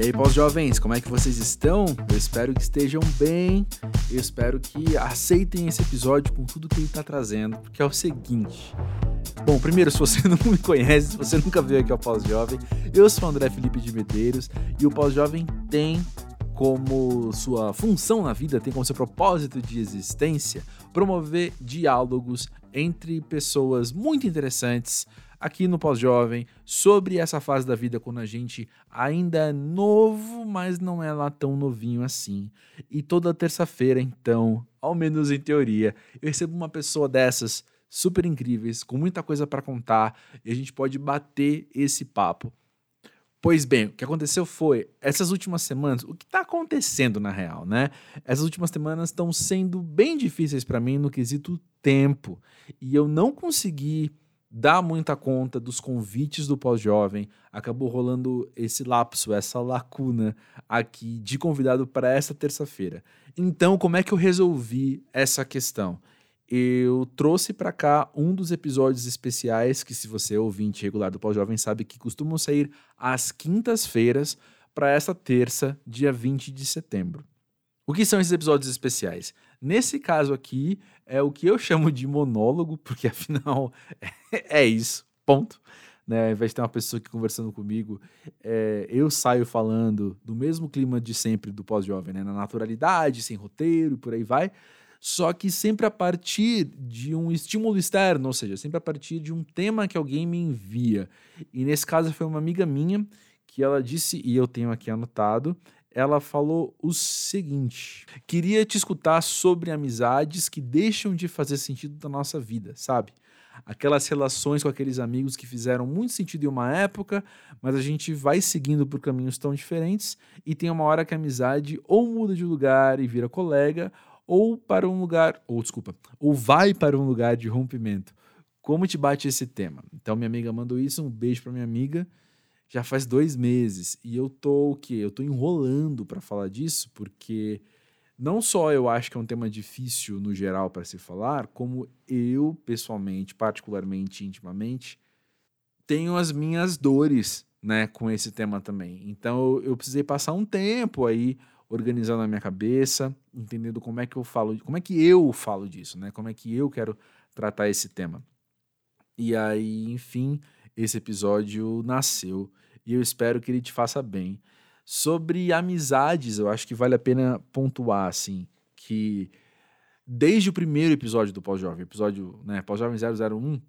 E aí, pós-jovens, como é que vocês estão? Eu espero que estejam bem. Eu espero que aceitem esse episódio com tudo que ele está trazendo, porque é o seguinte. Bom, primeiro, se você não me conhece, se você nunca veio aqui ao Pós-Jovem, eu sou o André Felipe de Medeiros e o Pós-Jovem tem como sua função na vida, tem como seu propósito de existência promover diálogos entre pessoas muito interessantes aqui no Pós-Jovem sobre essa fase da vida quando a gente ainda é novo, mas não é lá tão novinho assim. E toda terça-feira, então, ao menos em teoria, eu recebo uma pessoa dessas super incríveis, com muita coisa para contar, e a gente pode bater esse papo. Pois bem, o que aconteceu foi, essas últimas semanas, o que está acontecendo na real, né? Essas últimas semanas estão sendo bem difíceis para mim no quesito tempo. E eu não consegui dar muita conta dos convites do pós-jovem. Acabou rolando esse lapso, essa lacuna aqui de convidado para essa terça-feira. Então, como é que eu resolvi essa questão? eu trouxe para cá um dos episódios especiais que, se você é ouvinte regular do Pós-Jovem, sabe que costumam sair às quintas-feiras para essa terça, dia 20 de setembro. O que são esses episódios especiais? Nesse caso aqui, é o que eu chamo de monólogo, porque afinal é isso, ponto. Né? Ao invés de ter uma pessoa aqui conversando comigo, é, eu saio falando do mesmo clima de sempre do pós-jovem, né? na naturalidade, sem roteiro e por aí vai só que sempre a partir de um estímulo externo, ou seja, sempre a partir de um tema que alguém me envia. E nesse caso foi uma amiga minha que ela disse, e eu tenho aqui anotado, ela falou o seguinte: queria te escutar sobre amizades que deixam de fazer sentido na nossa vida, sabe? Aquelas relações com aqueles amigos que fizeram muito sentido em uma época, mas a gente vai seguindo por caminhos tão diferentes e tem uma hora que a amizade ou muda de lugar e vira colega, ou para um lugar, ou desculpa, ou vai para um lugar de rompimento. Como te bate esse tema? Então minha amiga mandou isso, um beijo para minha amiga. Já faz dois meses e eu tô o quê? Eu tô enrolando para falar disso porque não só eu acho que é um tema difícil no geral para se falar, como eu pessoalmente, particularmente, intimamente, tenho as minhas dores, né, com esse tema também. Então eu, precisei passar um tempo aí organizando a minha cabeça, entendendo como é que eu falo, como é que eu falo disso, né? Como é que eu quero tratar esse tema. E aí, enfim, esse episódio nasceu e eu espero que ele te faça bem. Sobre amizades, eu acho que vale a pena pontuar assim, que desde o primeiro episódio do Pós-Jovem, episódio, né, Pós-Jovem 001,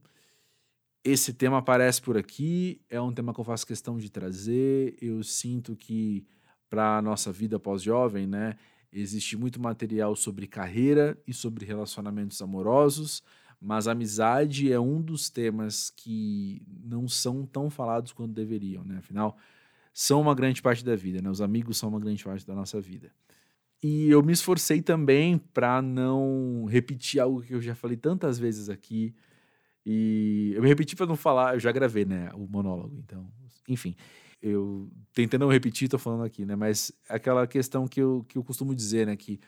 esse tema aparece por aqui, é um tema que eu faço questão de trazer, eu sinto que para a nossa vida pós-jovem, né? Existe muito material sobre carreira e sobre relacionamentos amorosos, mas amizade é um dos temas que não são tão falados quanto deveriam, né? Afinal, são uma grande parte da vida, né? Os amigos são uma grande parte da nossa vida. E eu me esforcei também para não repetir algo que eu já falei tantas vezes aqui. E eu me repeti para não falar, eu já gravei, né, o monólogo, então, enfim eu tentando não repetir, tô falando aqui, né? Mas aquela questão que eu, que eu costumo dizer, né? Que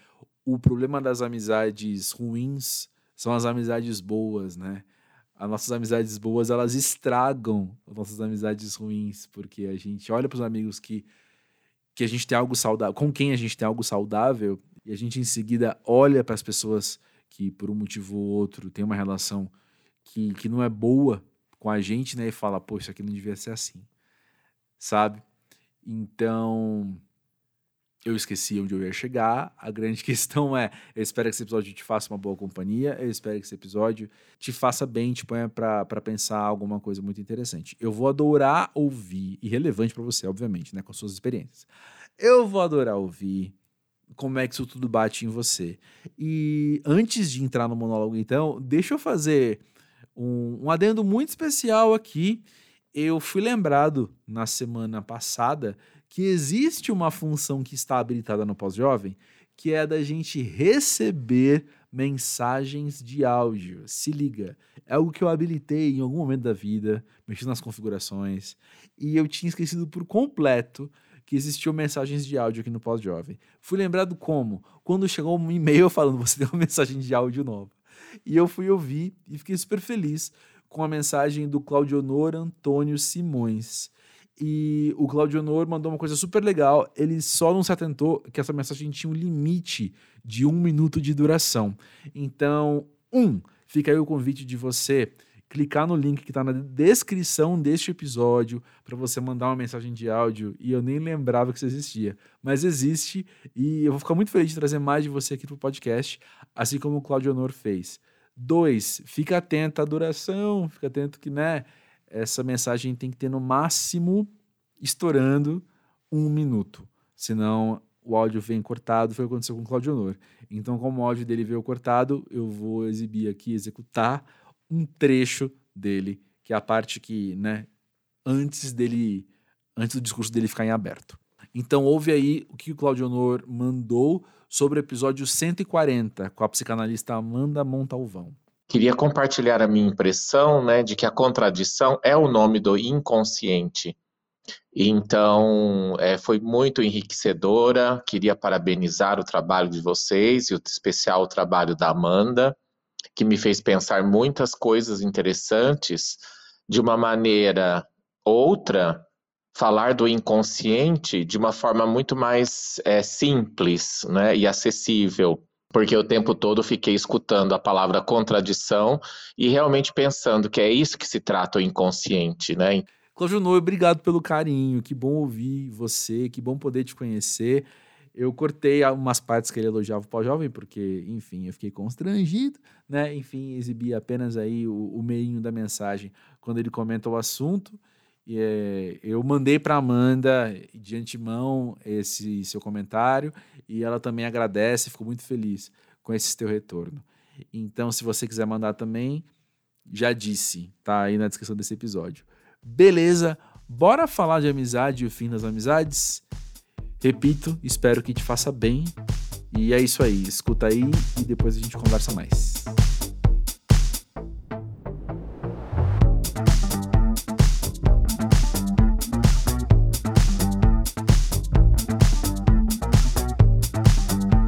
o problema das amizades ruins são as amizades boas, né? As nossas amizades boas, elas estragam as nossas amizades ruins, porque a gente olha para os amigos que, que a gente tem algo saudável, com quem a gente tem algo saudável, e a gente em seguida olha para as pessoas que por um motivo ou outro tem uma relação que, que não é boa com a gente, né? E fala, pô, isso aqui não devia ser assim sabe? Então, eu esqueci onde eu ia chegar. A grande questão é: eu espero que esse episódio te faça uma boa companhia, eu espero que esse episódio te faça bem, te ponha para pensar alguma coisa muito interessante. Eu vou adorar ouvir, e relevante para você, obviamente, né, com suas experiências. Eu vou adorar ouvir como é que isso tudo bate em você. E antes de entrar no monólogo, então, deixa eu fazer um, um adendo muito especial aqui eu fui lembrado na semana passada que existe uma função que está habilitada no pós-jovem, que é da gente receber mensagens de áudio. Se liga, é algo que eu habilitei em algum momento da vida, mexi nas configurações, e eu tinha esquecido por completo que existiam mensagens de áudio aqui no pós-jovem. Fui lembrado como? Quando chegou um e-mail falando você tem uma mensagem de áudio nova. E eu fui ouvir e fiquei super feliz, com a mensagem do Claudionor Antônio Simões. E o Claudio Honor mandou uma coisa super legal. Ele só não se atentou que essa mensagem tinha um limite de um minuto de duração. Então, um, fica aí o convite de você clicar no link que está na descrição deste episódio para você mandar uma mensagem de áudio e eu nem lembrava que isso existia, mas existe e eu vou ficar muito feliz de trazer mais de você aqui para o podcast, assim como o Claudio Honor fez. Dois, fica atento à duração, fica atento que, né, essa mensagem tem que ter no máximo, estourando, um minuto. Senão o áudio vem cortado, foi o que aconteceu com o Claudio Honor. Então, como o áudio dele veio cortado, eu vou exibir aqui, executar um trecho dele, que é a parte que, né, antes dele, antes do discurso dele ficar em aberto. Então, ouve aí o que o Claudio Honor mandou sobre o episódio 140 com a psicanalista Amanda Montalvão. Queria compartilhar a minha impressão né, de que a contradição é o nome do inconsciente. Então, é, foi muito enriquecedora. Queria parabenizar o trabalho de vocês e o especial o trabalho da Amanda, que me fez pensar muitas coisas interessantes de uma maneira outra falar do inconsciente de uma forma muito mais é, simples né, e acessível, porque o tempo todo fiquei escutando a palavra contradição e realmente pensando que é isso que se trata o inconsciente. Né? Cláudio Noe, obrigado pelo carinho, que bom ouvir você, que bom poder te conhecer. Eu cortei umas partes que ele elogiava o pau-jovem, porque, enfim, eu fiquei constrangido, né? Enfim, exibi apenas aí o, o da mensagem quando ele comenta o assunto. E, é, eu mandei para Amanda de antemão esse seu comentário e ela também agradece, ficou muito feliz com esse teu retorno. Então, se você quiser mandar também, já disse, tá aí na descrição desse episódio. Beleza, bora falar de amizade e o fim das amizades? Repito, espero que te faça bem. E é isso aí, escuta aí e depois a gente conversa mais.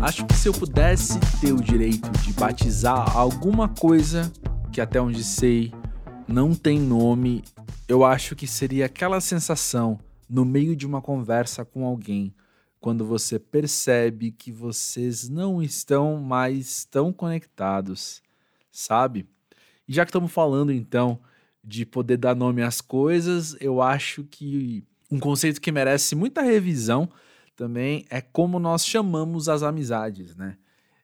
Acho que se eu pudesse ter o direito de batizar alguma coisa que até onde sei não tem nome, eu acho que seria aquela sensação no meio de uma conversa com alguém, quando você percebe que vocês não estão mais tão conectados, sabe? E já que estamos falando então de poder dar nome às coisas, eu acho que um conceito que merece muita revisão também é como nós chamamos as amizades, né?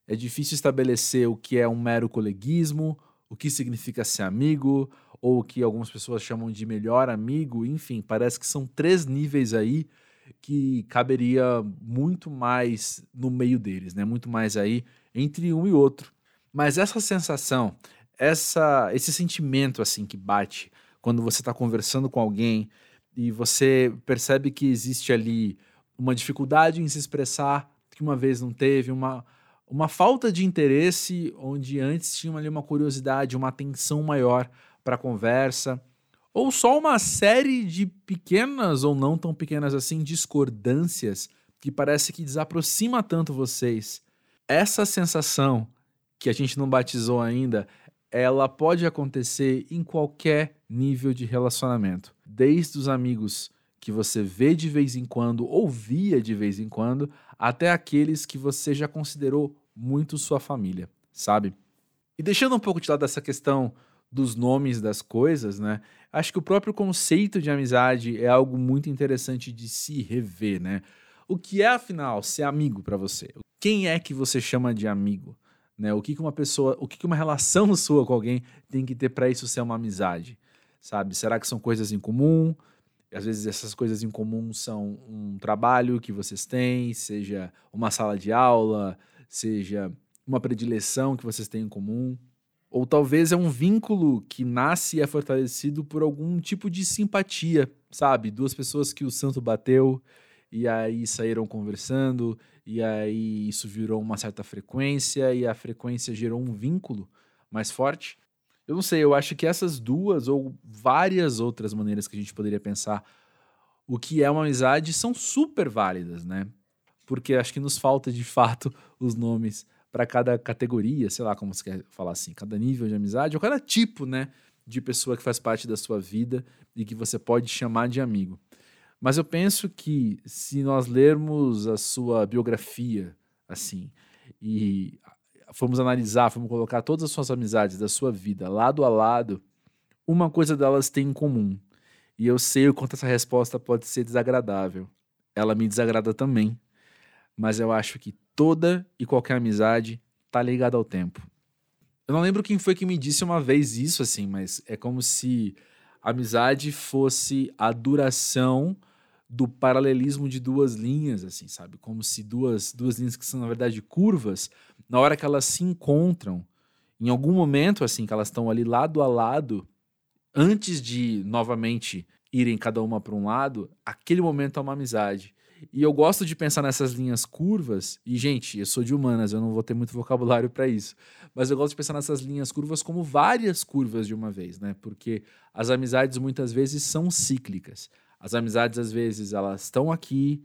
É difícil estabelecer o que é um mero coleguismo, o que significa ser amigo, ou o que algumas pessoas chamam de melhor amigo, enfim, parece que são três níveis aí que caberia muito mais no meio deles, né? Muito mais aí entre um e outro. Mas essa sensação, essa esse sentimento assim que bate quando você está conversando com alguém e você percebe que existe ali uma dificuldade em se expressar que uma vez não teve, uma, uma falta de interesse onde antes tinha ali uma curiosidade, uma atenção maior para a conversa, ou só uma série de pequenas ou não tão pequenas assim discordâncias que parece que desaproxima tanto vocês. Essa sensação que a gente não batizou ainda, ela pode acontecer em qualquer nível de relacionamento, desde os amigos que você vê de vez em quando ou via de vez em quando, até aqueles que você já considerou muito sua família, sabe? E deixando um pouco de lado essa questão dos nomes das coisas, né? Acho que o próprio conceito de amizade é algo muito interessante de se rever, né? O que é afinal ser amigo para você? Quem é que você chama de amigo? Né? O que, que uma pessoa, o que, que uma relação sua com alguém tem que ter para isso ser uma amizade? Sabe? Será que são coisas em comum? Às vezes essas coisas em comum são um trabalho que vocês têm, seja uma sala de aula, seja uma predileção que vocês têm em comum. Ou talvez é um vínculo que nasce e é fortalecido por algum tipo de simpatia, sabe? Duas pessoas que o santo bateu e aí saíram conversando, e aí isso virou uma certa frequência, e a frequência gerou um vínculo mais forte. Eu não sei, eu acho que essas duas ou várias outras maneiras que a gente poderia pensar o que é uma amizade são super válidas, né? Porque acho que nos falta de fato os nomes para cada categoria, sei lá como você quer falar assim, cada nível de amizade ou cada tipo, né, de pessoa que faz parte da sua vida e que você pode chamar de amigo. Mas eu penso que se nós lermos a sua biografia, assim, e formos analisar, formos colocar todas as suas amizades da sua vida lado a lado, uma coisa delas tem em comum. E eu sei o quanto essa resposta pode ser desagradável. Ela me desagrada também. Mas eu acho que toda e qualquer amizade tá ligada ao tempo. Eu não lembro quem foi que me disse uma vez isso, assim, mas é como se amizade fosse a duração do paralelismo de duas linhas, assim, sabe? Como se duas, duas linhas que são, na verdade, curvas, na hora que elas se encontram, em algum momento, assim, que elas estão ali lado a lado, antes de novamente irem cada uma para um lado, aquele momento é uma amizade. E eu gosto de pensar nessas linhas curvas, e gente, eu sou de humanas, eu não vou ter muito vocabulário para isso, mas eu gosto de pensar nessas linhas curvas como várias curvas de uma vez, né? Porque as amizades muitas vezes são cíclicas. As amizades às vezes elas estão aqui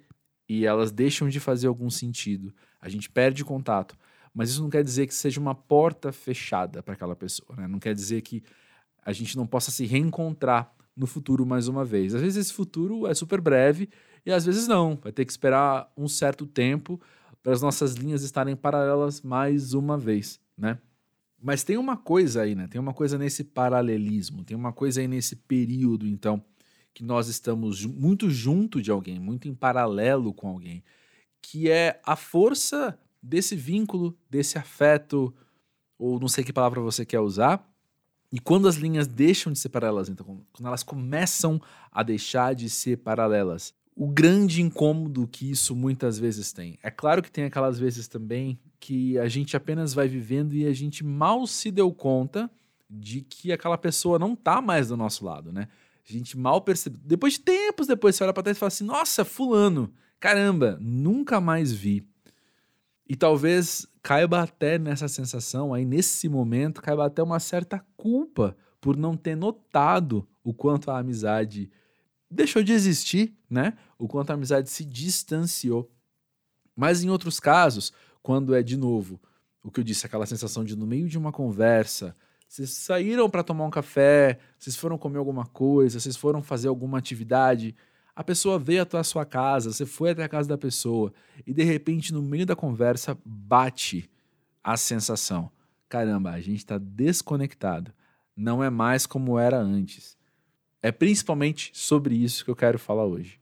e elas deixam de fazer algum sentido. A gente perde contato, mas isso não quer dizer que seja uma porta fechada para aquela pessoa, né? Não quer dizer que a gente não possa se reencontrar no futuro mais uma vez. Às vezes esse futuro é super breve e às vezes não. Vai ter que esperar um certo tempo para as nossas linhas estarem paralelas mais uma vez, né? Mas tem uma coisa aí, né? Tem uma coisa nesse paralelismo, tem uma coisa aí nesse período, então, que nós estamos muito junto de alguém, muito em paralelo com alguém, que é a força desse vínculo, desse afeto, ou não sei que palavra você quer usar, e quando as linhas deixam de ser paralelas, então, quando elas começam a deixar de ser paralelas, o grande incômodo que isso muitas vezes tem. É claro que tem aquelas vezes também que a gente apenas vai vivendo e a gente mal se deu conta de que aquela pessoa não tá mais do nosso lado, né? A gente mal percebe. Depois de tempos depois, você olha pra trás e fala assim: nossa, Fulano, caramba, nunca mais vi. E talvez caiba até nessa sensação, aí nesse momento, caiba até uma certa culpa por não ter notado o quanto a amizade deixou de existir, né? O quanto a amizade se distanciou. Mas em outros casos, quando é de novo o que eu disse, aquela sensação de no meio de uma conversa, vocês saíram para tomar um café, vocês foram comer alguma coisa, vocês foram fazer alguma atividade, a pessoa veio até a sua casa, você foi até a casa da pessoa e de repente no meio da conversa bate a sensação: caramba, a gente está desconectado, não é mais como era antes. É principalmente sobre isso que eu quero falar hoje.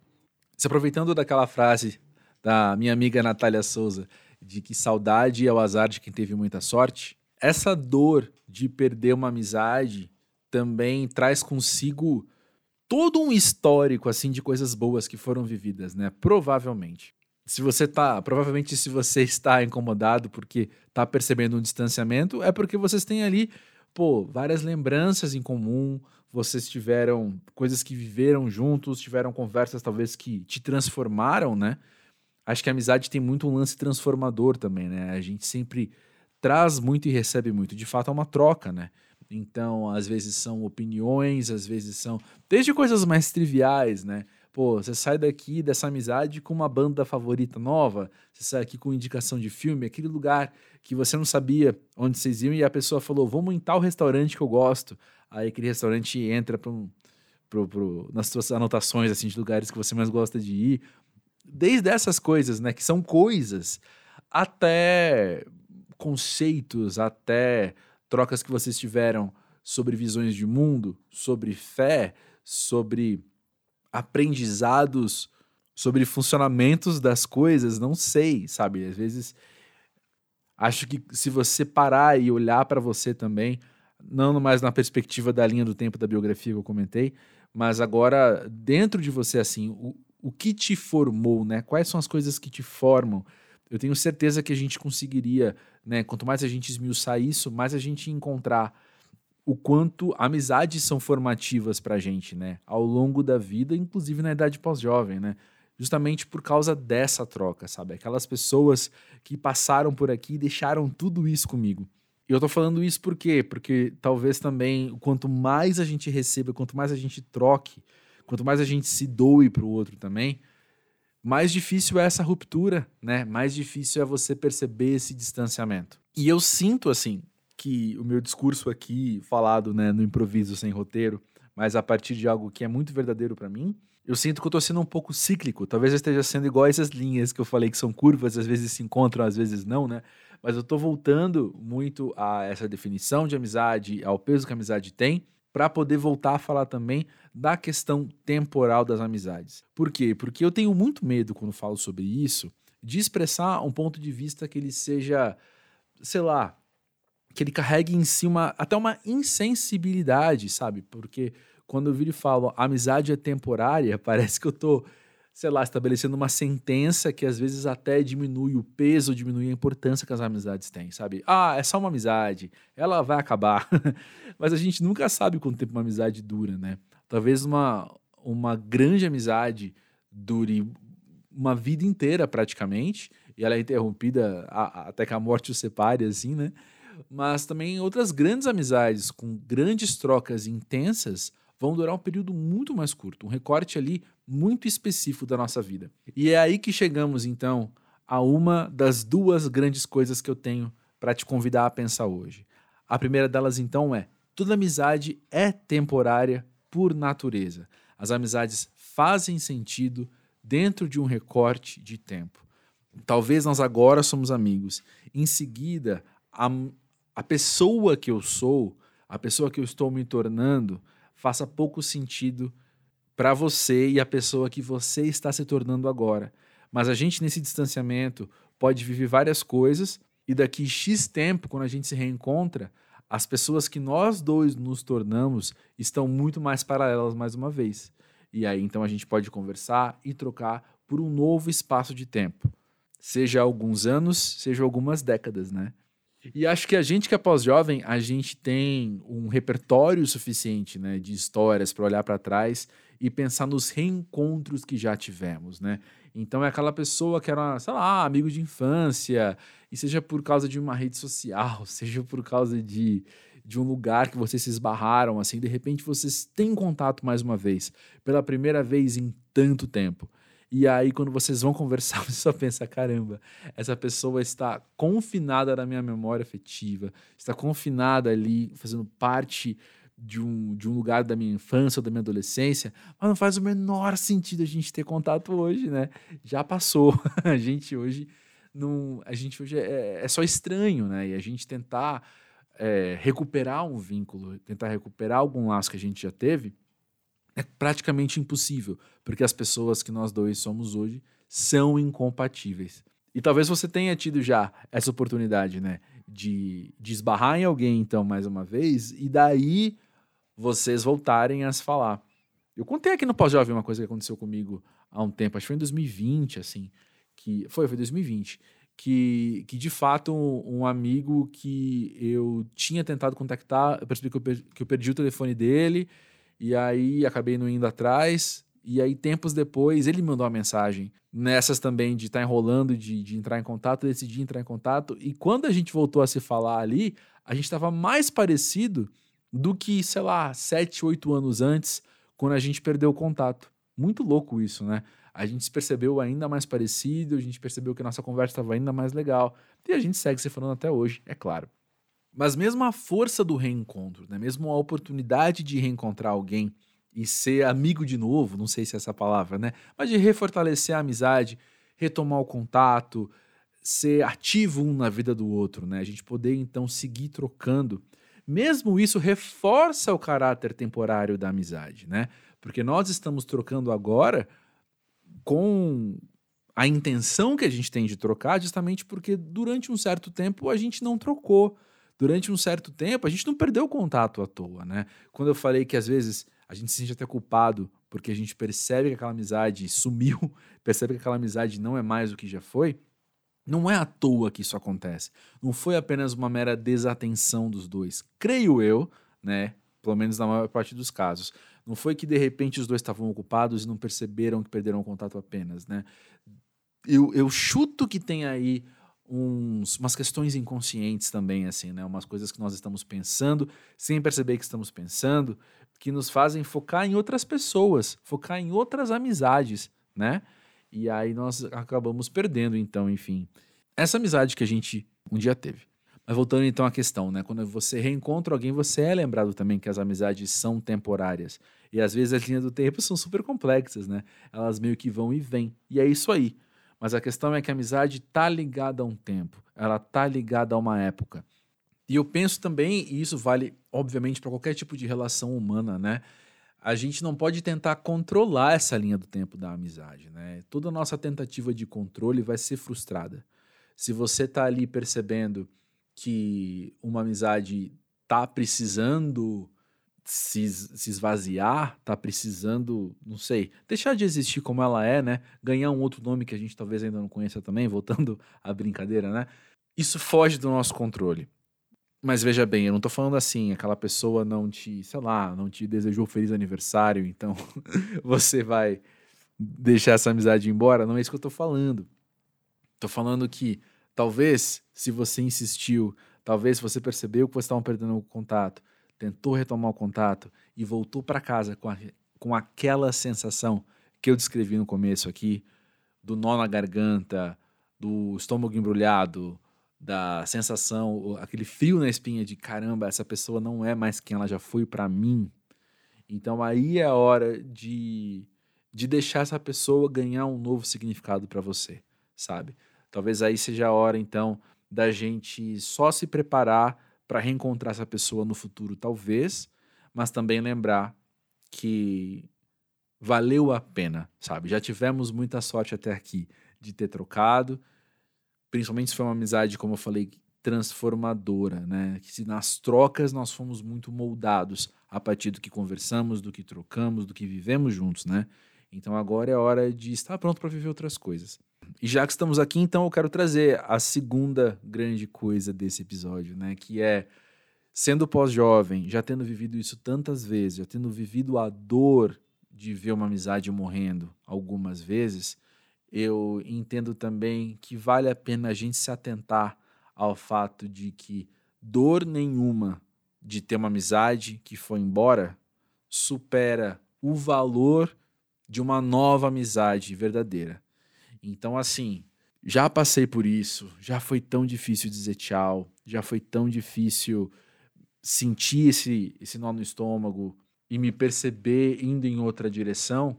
Se aproveitando daquela frase da minha amiga Natália Souza, de que saudade é o azar de quem teve muita sorte, essa dor de perder uma amizade também traz consigo todo um histórico assim de coisas boas que foram vividas, né? Provavelmente. Se você tá, provavelmente se você está incomodado porque tá percebendo um distanciamento, é porque vocês têm ali, pô, várias lembranças em comum, vocês tiveram coisas que viveram juntos, tiveram conversas talvez que te transformaram, né? Acho que a amizade tem muito um lance transformador também, né? A gente sempre traz muito e recebe muito. De fato, é uma troca, né? Então, às vezes são opiniões, às vezes são. Desde coisas mais triviais, né? Pô, você sai daqui dessa amizade com uma banda favorita nova, você sai aqui com indicação de filme, aquele lugar que você não sabia onde vocês iam e a pessoa falou: vamos em tal restaurante que eu gosto. Aí aquele restaurante entra pro, pro, pro, nas suas anotações assim, de lugares que você mais gosta de ir. Desde essas coisas, né? Que são coisas, até conceitos, até trocas que vocês tiveram sobre visões de mundo, sobre fé, sobre aprendizados, sobre funcionamentos das coisas, não sei, sabe? Às vezes acho que se você parar e olhar para você também, não mais na perspectiva da linha do tempo da biografia que eu comentei, mas agora dentro de você assim, o, o que te formou, né? Quais são as coisas que te formam? Eu tenho certeza que a gente conseguiria né? Quanto mais a gente esmiuçar isso, mais a gente encontrar o quanto amizades são formativas para a gente, né? Ao longo da vida, inclusive na idade pós-jovem, né? Justamente por causa dessa troca, sabe? Aquelas pessoas que passaram por aqui e deixaram tudo isso comigo. E eu tô falando isso por quê? Porque talvez também, quanto mais a gente receba, quanto mais a gente troque, quanto mais a gente se doe para o outro também, mais difícil é essa ruptura, né? Mais difícil é você perceber esse distanciamento. E eu sinto assim que o meu discurso aqui falado, né, no improviso sem roteiro, mas a partir de algo que é muito verdadeiro para mim, eu sinto que eu tô sendo um pouco cíclico. Talvez eu esteja sendo igual essas linhas que eu falei que são curvas, às vezes se encontram, às vezes não, né? Mas eu tô voltando muito a essa definição de amizade, ao peso que a amizade tem, para poder voltar a falar também da questão temporal das amizades. Por quê? Porque eu tenho muito medo quando falo sobre isso de expressar um ponto de vista que ele seja, sei lá, que ele carregue em si uma, até uma insensibilidade, sabe? Porque quando eu viro e falo amizade é temporária, parece que eu tô, sei lá, estabelecendo uma sentença que às vezes até diminui o peso, diminui a importância que as amizades têm, sabe? Ah, é só uma amizade, ela vai acabar. Mas a gente nunca sabe quanto tempo uma amizade dura, né? Talvez uma, uma grande amizade dure uma vida inteira praticamente, e ela é interrompida a, a, até que a morte o separe, assim, né? Mas também outras grandes amizades com grandes trocas intensas vão durar um período muito mais curto, um recorte ali muito específico da nossa vida. E é aí que chegamos então a uma das duas grandes coisas que eu tenho para te convidar a pensar hoje. A primeira delas então é: toda amizade é temporária por natureza. As amizades fazem sentido dentro de um recorte de tempo. Talvez nós agora somos amigos. Em seguida, a, a pessoa que eu sou, a pessoa que eu estou me tornando, faça pouco sentido para você e a pessoa que você está se tornando agora. Mas a gente, nesse distanciamento, pode viver várias coisas e daqui X tempo, quando a gente se reencontra, as pessoas que nós dois nos tornamos estão muito mais paralelas mais uma vez. E aí então a gente pode conversar e trocar por um novo espaço de tempo. Seja alguns anos, seja algumas décadas, né? E acho que a gente que é pós-jovem, a gente tem um repertório suficiente, né, de histórias para olhar para trás e pensar nos reencontros que já tivemos, né? Então é aquela pessoa que era, sei lá, amigo de infância, e seja por causa de uma rede social, seja por causa de de um lugar que vocês se esbarraram, assim, de repente vocês têm contato mais uma vez, pela primeira vez em tanto tempo. E aí, quando vocês vão conversar, você só pensa: caramba, essa pessoa está confinada na minha memória afetiva, está confinada ali, fazendo parte de um, de um lugar da minha infância ou da minha adolescência, mas não faz o menor sentido a gente ter contato hoje, né? Já passou. a gente hoje não. A gente hoje é, é só estranho, né? E a gente tentar é, recuperar um vínculo, tentar recuperar algum laço que a gente já teve, é praticamente impossível, porque as pessoas que nós dois somos hoje são incompatíveis. E talvez você tenha tido já essa oportunidade, né, de, de esbarrar em alguém, então, mais uma vez, e daí vocês voltarem a se falar. Eu contei aqui no Pós-Jovem uma coisa que aconteceu comigo há um tempo, acho que foi em 2020, assim, que foi, foi 2020, que, que de fato um, um, amigo que eu tinha tentado contactar, eu percebi que eu, perdi, que eu perdi o telefone dele, e aí acabei não indo atrás, e aí tempos depois ele me mandou uma mensagem, nessas também de estar tá enrolando, de, de entrar em contato, eu decidi entrar em contato, e quando a gente voltou a se falar ali, a gente estava mais parecido do que, sei lá, sete, oito anos antes, quando a gente perdeu o contato. Muito louco isso, né? a gente se percebeu ainda mais parecido, a gente percebeu que a nossa conversa estava ainda mais legal. E a gente segue se falando até hoje, é claro. Mas mesmo a força do reencontro, né? mesmo a oportunidade de reencontrar alguém e ser amigo de novo, não sei se é essa palavra, né? Mas de refortalecer a amizade, retomar o contato, ser ativo um na vida do outro, né? A gente poder então seguir trocando. Mesmo isso reforça o caráter temporário da amizade, né? Porque nós estamos trocando agora com a intenção que a gente tem de trocar, justamente porque durante um certo tempo a gente não trocou. Durante um certo tempo a gente não perdeu o contato à toa, né? Quando eu falei que às vezes a gente se sente até culpado porque a gente percebe que aquela amizade sumiu, percebe que aquela amizade não é mais o que já foi, não é à toa que isso acontece. Não foi apenas uma mera desatenção dos dois. Creio eu, né? Pelo menos na maior parte dos casos. Não foi que de repente os dois estavam ocupados e não perceberam que perderam o contato apenas, né? Eu, eu chuto que tem aí uns, umas questões inconscientes também, assim, né? Umas coisas que nós estamos pensando sem perceber que estamos pensando, que nos fazem focar em outras pessoas, focar em outras amizades, né? E aí nós acabamos perdendo, então, enfim, essa amizade que a gente um dia teve. Mas voltando então à questão, né? Quando você reencontra alguém, você é lembrado também que as amizades são temporárias. E às vezes as linhas do tempo são super complexas, né? Elas meio que vão e vêm. E é isso aí. Mas a questão é que a amizade tá ligada a um tempo, ela tá ligada a uma época. E eu penso também, e isso vale obviamente para qualquer tipo de relação humana, né? A gente não pode tentar controlar essa linha do tempo da amizade, né? Toda nossa tentativa de controle vai ser frustrada. Se você tá ali percebendo que uma amizade tá precisando se, se esvaziar, tá precisando, não sei, deixar de existir como ela é, né? Ganhar um outro nome que a gente talvez ainda não conheça também, voltando à brincadeira, né? Isso foge do nosso controle. Mas veja bem, eu não tô falando assim, aquela pessoa não te, sei lá, não te desejou feliz aniversário, então você vai deixar essa amizade embora. Não é isso que eu tô falando. Tô falando que talvez, se você insistiu, talvez você percebeu que você estava perdendo o contato, tentou retomar o contato e voltou para casa com, a, com aquela sensação que eu descrevi no começo aqui, do nó na garganta, do estômago embrulhado, da sensação, aquele frio na espinha de caramba, essa pessoa não é mais quem ela já foi para mim. Então aí é a hora de, de deixar essa pessoa ganhar um novo significado para você, sabe? Talvez aí seja a hora então da gente só se preparar para reencontrar essa pessoa no futuro, talvez, mas também lembrar que valeu a pena, sabe? Já tivemos muita sorte até aqui de ter trocado, principalmente se foi uma amizade, como eu falei, transformadora, né? Que se nas trocas nós fomos muito moldados a partir do que conversamos, do que trocamos, do que vivemos juntos, né? Então agora é hora de estar pronto para viver outras coisas. E já que estamos aqui, então eu quero trazer a segunda grande coisa desse episódio, né? Que é sendo pós-jovem, já tendo vivido isso tantas vezes, já tendo vivido a dor de ver uma amizade morrendo algumas vezes, eu entendo também que vale a pena a gente se atentar ao fato de que dor nenhuma de ter uma amizade que foi embora supera o valor de uma nova amizade verdadeira. Então, assim, já passei por isso, já foi tão difícil dizer tchau, já foi tão difícil sentir esse, esse nó no estômago e me perceber indo em outra direção,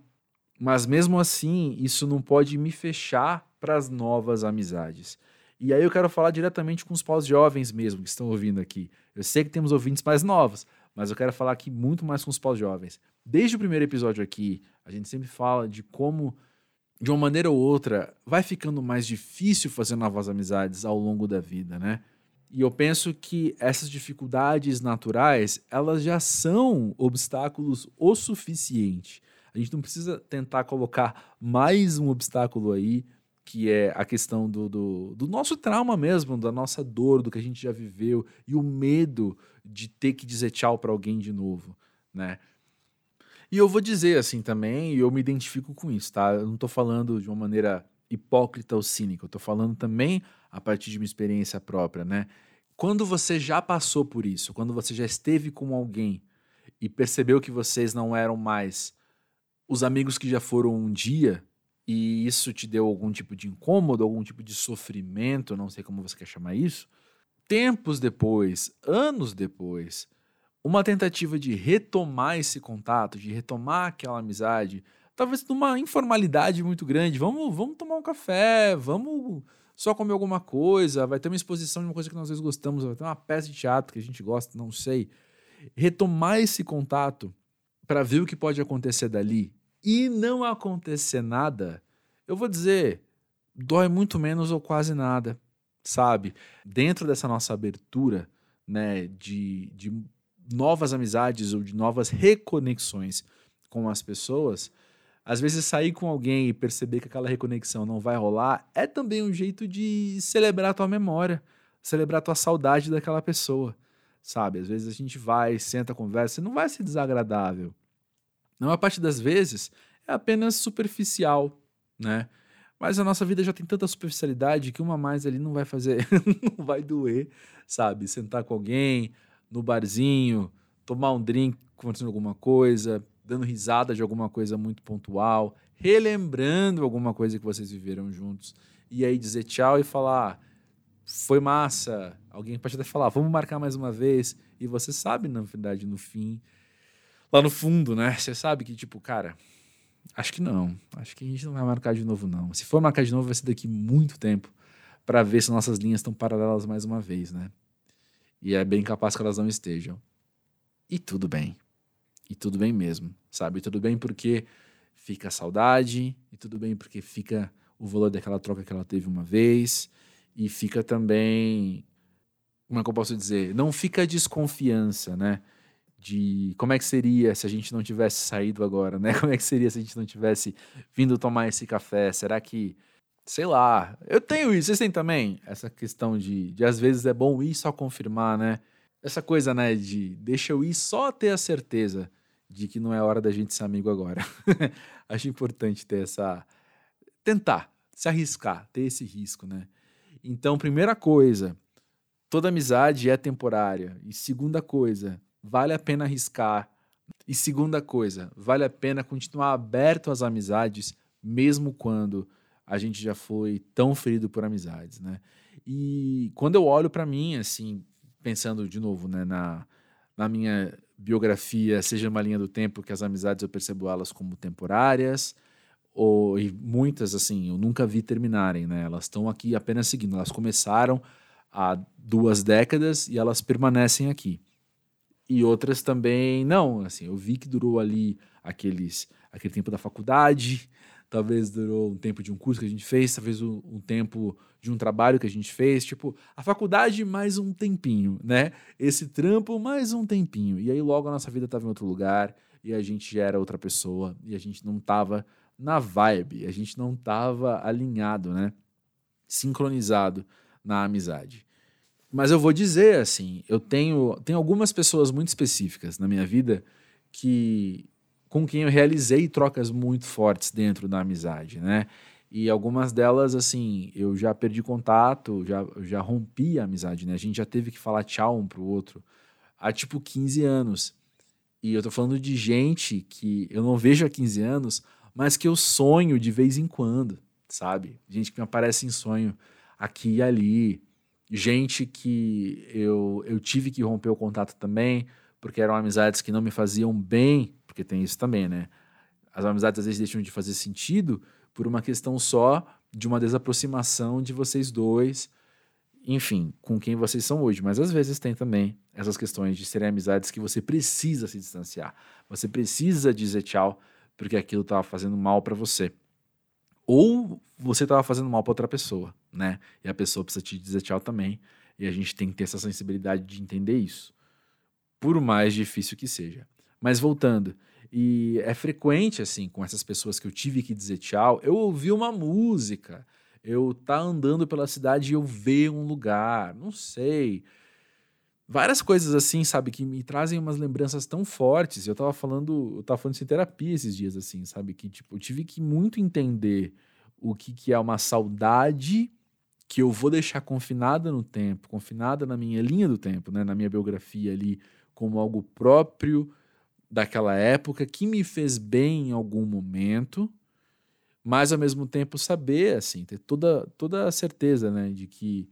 mas mesmo assim, isso não pode me fechar para as novas amizades. E aí eu quero falar diretamente com os pós-jovens mesmo que estão ouvindo aqui. Eu sei que temos ouvintes mais novos, mas eu quero falar aqui muito mais com os pós-jovens. Desde o primeiro episódio aqui, a gente sempre fala de como de uma maneira ou outra, vai ficando mais difícil fazer novas amizades ao longo da vida, né? E eu penso que essas dificuldades naturais, elas já são obstáculos o suficiente. A gente não precisa tentar colocar mais um obstáculo aí, que é a questão do, do, do nosso trauma mesmo, da nossa dor, do que a gente já viveu e o medo de ter que dizer tchau para alguém de novo, né? E eu vou dizer assim também, e eu me identifico com isso, tá? Eu não estou falando de uma maneira hipócrita ou cínica, eu tô falando também a partir de uma experiência própria, né? Quando você já passou por isso, quando você já esteve com alguém e percebeu que vocês não eram mais os amigos que já foram um dia, e isso te deu algum tipo de incômodo, algum tipo de sofrimento, não sei como você quer chamar isso, tempos depois, anos depois, uma tentativa de retomar esse contato, de retomar aquela amizade, talvez numa informalidade muito grande. Vamos, vamos tomar um café, vamos só comer alguma coisa, vai ter uma exposição de uma coisa que nós às vezes gostamos, vai ter uma peça de teatro que a gente gosta, não sei. Retomar esse contato para ver o que pode acontecer dali e não acontecer nada, eu vou dizer, dói muito menos ou quase nada, sabe? Dentro dessa nossa abertura, né, de, de novas amizades ou de novas reconexões com as pessoas, às vezes sair com alguém e perceber que aquela reconexão não vai rolar é também um jeito de celebrar a tua memória, celebrar a tua saudade daquela pessoa, sabe? Às vezes a gente vai, senta, conversa, não vai ser desagradável. Na maior parte das vezes é apenas superficial, né? Mas a nossa vida já tem tanta superficialidade que uma mais ali não vai fazer, não vai doer, sabe? Sentar com alguém, no barzinho, tomar um drink, conversando alguma coisa, dando risada de alguma coisa muito pontual, relembrando alguma coisa que vocês viveram juntos. E aí dizer tchau e falar: foi massa, Alguém pode até falar, vamos marcar mais uma vez. E você sabe, na verdade, no fim, lá no fundo, né? Você sabe que, tipo, cara, acho que não. Acho que a gente não vai marcar de novo, não. Se for marcar de novo, vai ser daqui muito tempo para ver se nossas linhas estão paralelas mais uma vez, né? E é bem capaz que elas não estejam. E tudo bem. E tudo bem mesmo, sabe? E tudo bem porque fica a saudade, e tudo bem porque fica o valor daquela troca que ela teve uma vez, e fica também como é que eu posso dizer? Não fica desconfiança, né? De como é que seria se a gente não tivesse saído agora, né? Como é que seria se a gente não tivesse vindo tomar esse café? Será que, sei lá, eu tenho isso, vocês têm também? Essa questão de, de às vezes é bom ir só confirmar, né? Essa coisa, né, de deixa eu ir só ter a certeza de que não é hora da gente ser amigo agora. Acho importante ter essa. tentar, se arriscar, ter esse risco, né? Então, primeira coisa, toda amizade é temporária. E segunda coisa, vale a pena arriscar. E segunda coisa, vale a pena continuar aberto às amizades, mesmo quando a gente já foi tão ferido por amizades, né? E quando eu olho para mim, assim, pensando de novo, né, na, na minha biografia, seja uma linha do tempo que as amizades eu percebo elas como temporárias, ou e muitas assim, eu nunca vi terminarem, né? Elas estão aqui apenas seguindo, elas começaram há duas décadas e elas permanecem aqui. E outras também não, assim, eu vi que durou ali aqueles aquele tempo da faculdade, talvez durou um tempo de um curso que a gente fez, talvez um, um, tempo de um trabalho que a gente fez, tipo, a faculdade mais um tempinho, né? Esse trampo mais um tempinho. E aí logo a nossa vida estava em outro lugar e a gente já era outra pessoa e a gente não estava na vibe, a gente não estava alinhado, né? Sincronizado na amizade. Mas eu vou dizer assim, eu tenho, tenho algumas pessoas muito específicas na minha vida que com quem eu realizei trocas muito fortes dentro da amizade, né? E algumas delas, assim, eu já perdi contato, já, já rompi a amizade, né? A gente já teve que falar tchau um pro outro há tipo 15 anos. E eu tô falando de gente que eu não vejo há 15 anos, mas que eu sonho de vez em quando, sabe? Gente que me aparece em sonho aqui e ali gente que eu, eu tive que romper o contato também, porque eram amizades que não me faziam bem, porque tem isso também, né? As amizades às vezes deixam de fazer sentido por uma questão só de uma desaproximação de vocês dois, enfim, com quem vocês são hoje. Mas às vezes tem também essas questões de serem amizades que você precisa se distanciar. Você precisa dizer tchau porque aquilo estava fazendo mal para você. Ou você estava fazendo mal para outra pessoa, né? E a pessoa precisa te dizer tchau também. E a gente tem que ter essa sensibilidade de entender isso. Por mais difícil que seja. Mas voltando, e é frequente, assim, com essas pessoas que eu tive que dizer tchau, eu ouvi uma música, eu tá andando pela cidade e eu ver um lugar, não sei. Várias coisas assim, sabe, que me trazem umas lembranças tão fortes. Eu tava falando, eu tava falando isso em terapia esses dias, assim, sabe, que tipo, eu tive que muito entender o que, que é uma saudade que eu vou deixar confinada no tempo, confinada na minha linha do tempo, né, na minha biografia ali, como algo próprio daquela época que me fez bem em algum momento, mas ao mesmo tempo saber, assim, ter toda, toda a certeza, né, de que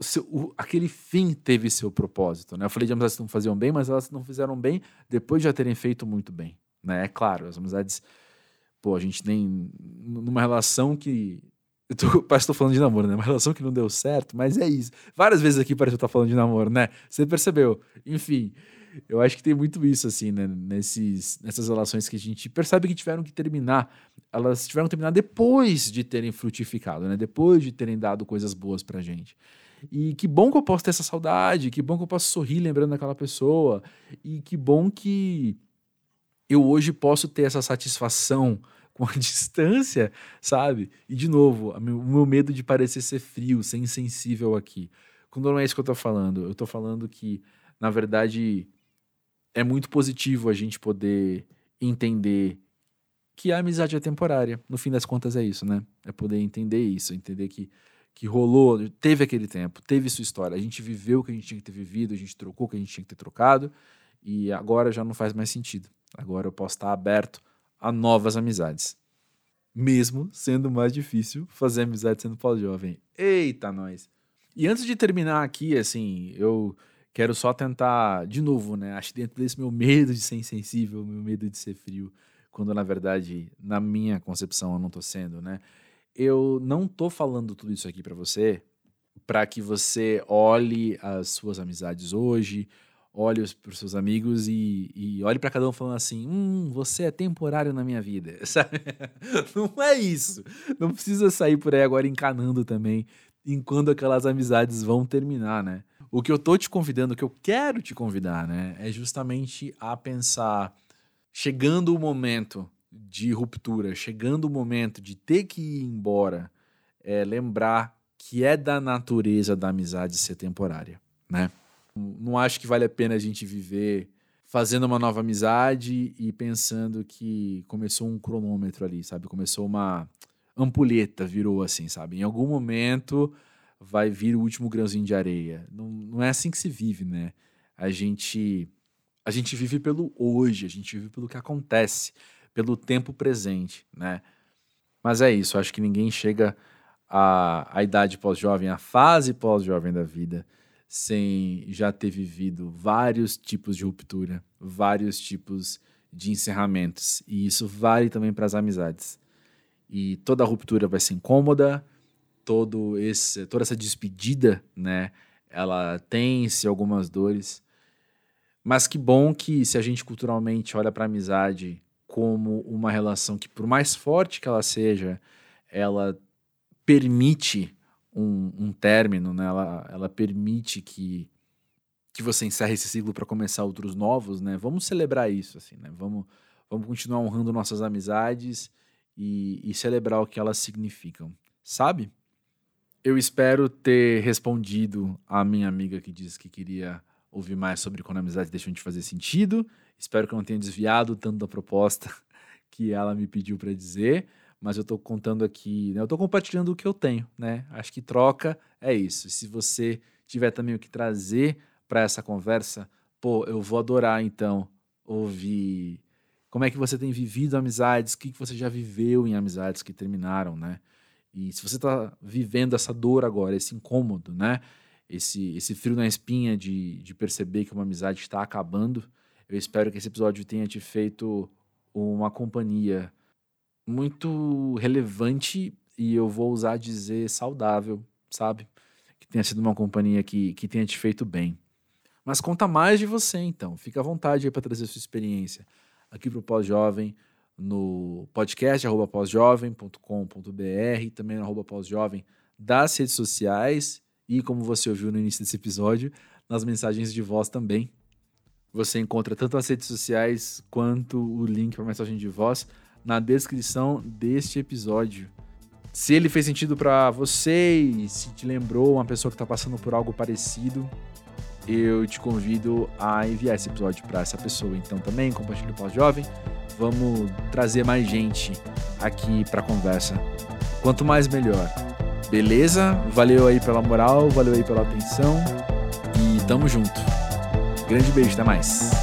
seu, o, aquele fim teve seu propósito, né? Eu falei de amizades que não faziam bem, mas elas não fizeram bem depois de já terem feito muito bem, né? É claro, as amizades pô, a gente tem numa relação que. Eu tô, parece que tô falando de namoro, né? Uma relação que não deu certo, mas é isso. Várias vezes aqui parece que eu tô falando de namoro, né? Você percebeu? Enfim, eu acho que tem muito isso, assim, né? Nesses, nessas relações que a gente percebe que tiveram que terminar. Elas tiveram que terminar depois de terem frutificado, né? Depois de terem dado coisas boas pra gente. E que bom que eu posso ter essa saudade, que bom que eu posso sorrir lembrando daquela pessoa, e que bom que eu hoje posso ter essa satisfação com a distância, sabe? E de novo, o meu medo de parecer ser frio, ser insensível aqui. Quando não é isso que eu tô falando, eu tô falando que, na verdade, é muito positivo a gente poder entender que a amizade é temporária. No fim das contas é isso, né? É poder entender isso, entender que que rolou, teve aquele tempo, teve sua história. A gente viveu o que a gente tinha que ter vivido, a gente trocou o que a gente tinha que ter trocado, e agora já não faz mais sentido. Agora eu posso estar aberto a novas amizades. Mesmo sendo mais difícil fazer amizade sendo pós-jovem. Eita, nós! E antes de terminar aqui, assim, eu quero só tentar, de novo, né? Acho dentro desse meu medo de ser insensível, meu medo de ser frio, quando na verdade, na minha concepção, eu não tô sendo, né? Eu não tô falando tudo isso aqui para você para que você olhe as suas amizades hoje, olhe para os seus amigos e, e olhe para cada um falando assim: hum, você é temporário na minha vida, sabe? Não é isso. Não precisa sair por aí agora encanando também em quando aquelas amizades vão terminar, né? O que eu tô te convidando, o que eu quero te convidar, né, é justamente a pensar, chegando o momento de ruptura, chegando o momento de ter que ir embora, é lembrar que é da natureza da amizade ser temporária, né? Não acho que vale a pena a gente viver fazendo uma nova amizade e pensando que começou um cronômetro ali, sabe? Começou uma ampulheta, virou assim, sabe? Em algum momento vai vir o último grãozinho de areia. Não, não é assim que se vive, né? A gente a gente vive pelo hoje, a gente vive pelo que acontece, pelo tempo presente, né? Mas é isso, acho que ninguém chega à, à idade pós-jovem, à fase pós-jovem da vida, sem já ter vivido vários tipos de ruptura, vários tipos de encerramentos. E isso vale também para as amizades. E toda ruptura vai ser incômoda, todo esse, toda essa despedida, né? Ela tem-se algumas dores. Mas que bom que se a gente culturalmente olha para a amizade como uma relação que, por mais forte que ela seja, ela permite um, um término, né? ela, ela permite que, que você encerre esse ciclo para começar outros novos, né? Vamos celebrar isso, assim, né? Vamos, vamos continuar honrando nossas amizades e, e celebrar o que elas significam, sabe? Eu espero ter respondido a minha amiga que disse que queria ouvir mais sobre quando a amizade deixou de fazer sentido. Espero que eu não tenha desviado tanto da proposta que ela me pediu para dizer, mas eu estou contando aqui, né? eu estou compartilhando o que eu tenho, né? Acho que troca é isso. Se você tiver também o que trazer para essa conversa, pô, eu vou adorar então ouvir como é que você tem vivido amizades, o que, que você já viveu em amizades que terminaram, né? E se você está vivendo essa dor agora, esse incômodo, né? Esse, esse frio na espinha de, de perceber que uma amizade está acabando, eu espero que esse episódio tenha te feito uma companhia muito relevante e eu vou usar dizer saudável, sabe? Que tenha sido uma companhia que, que tenha te feito bem. Mas conta mais de você, então. Fica à vontade aí para trazer sua experiência aqui para o Pós-Jovem no podcast arroba pós-jovem.com.br, também no arroba pós-jovem das redes sociais e, como você ouviu no início desse episódio, nas mensagens de voz também. Você encontra tanto as redes sociais quanto o link para mensagem de voz na descrição deste episódio. Se ele fez sentido para você e se te lembrou uma pessoa que está passando por algo parecido, eu te convido a enviar esse episódio para essa pessoa. Então também compartilhe o pós-jovem Vamos trazer mais gente aqui para conversa. Quanto mais melhor. Beleza? Valeu aí pela moral, valeu aí pela atenção e tamo junto. Grande beijo, até mais.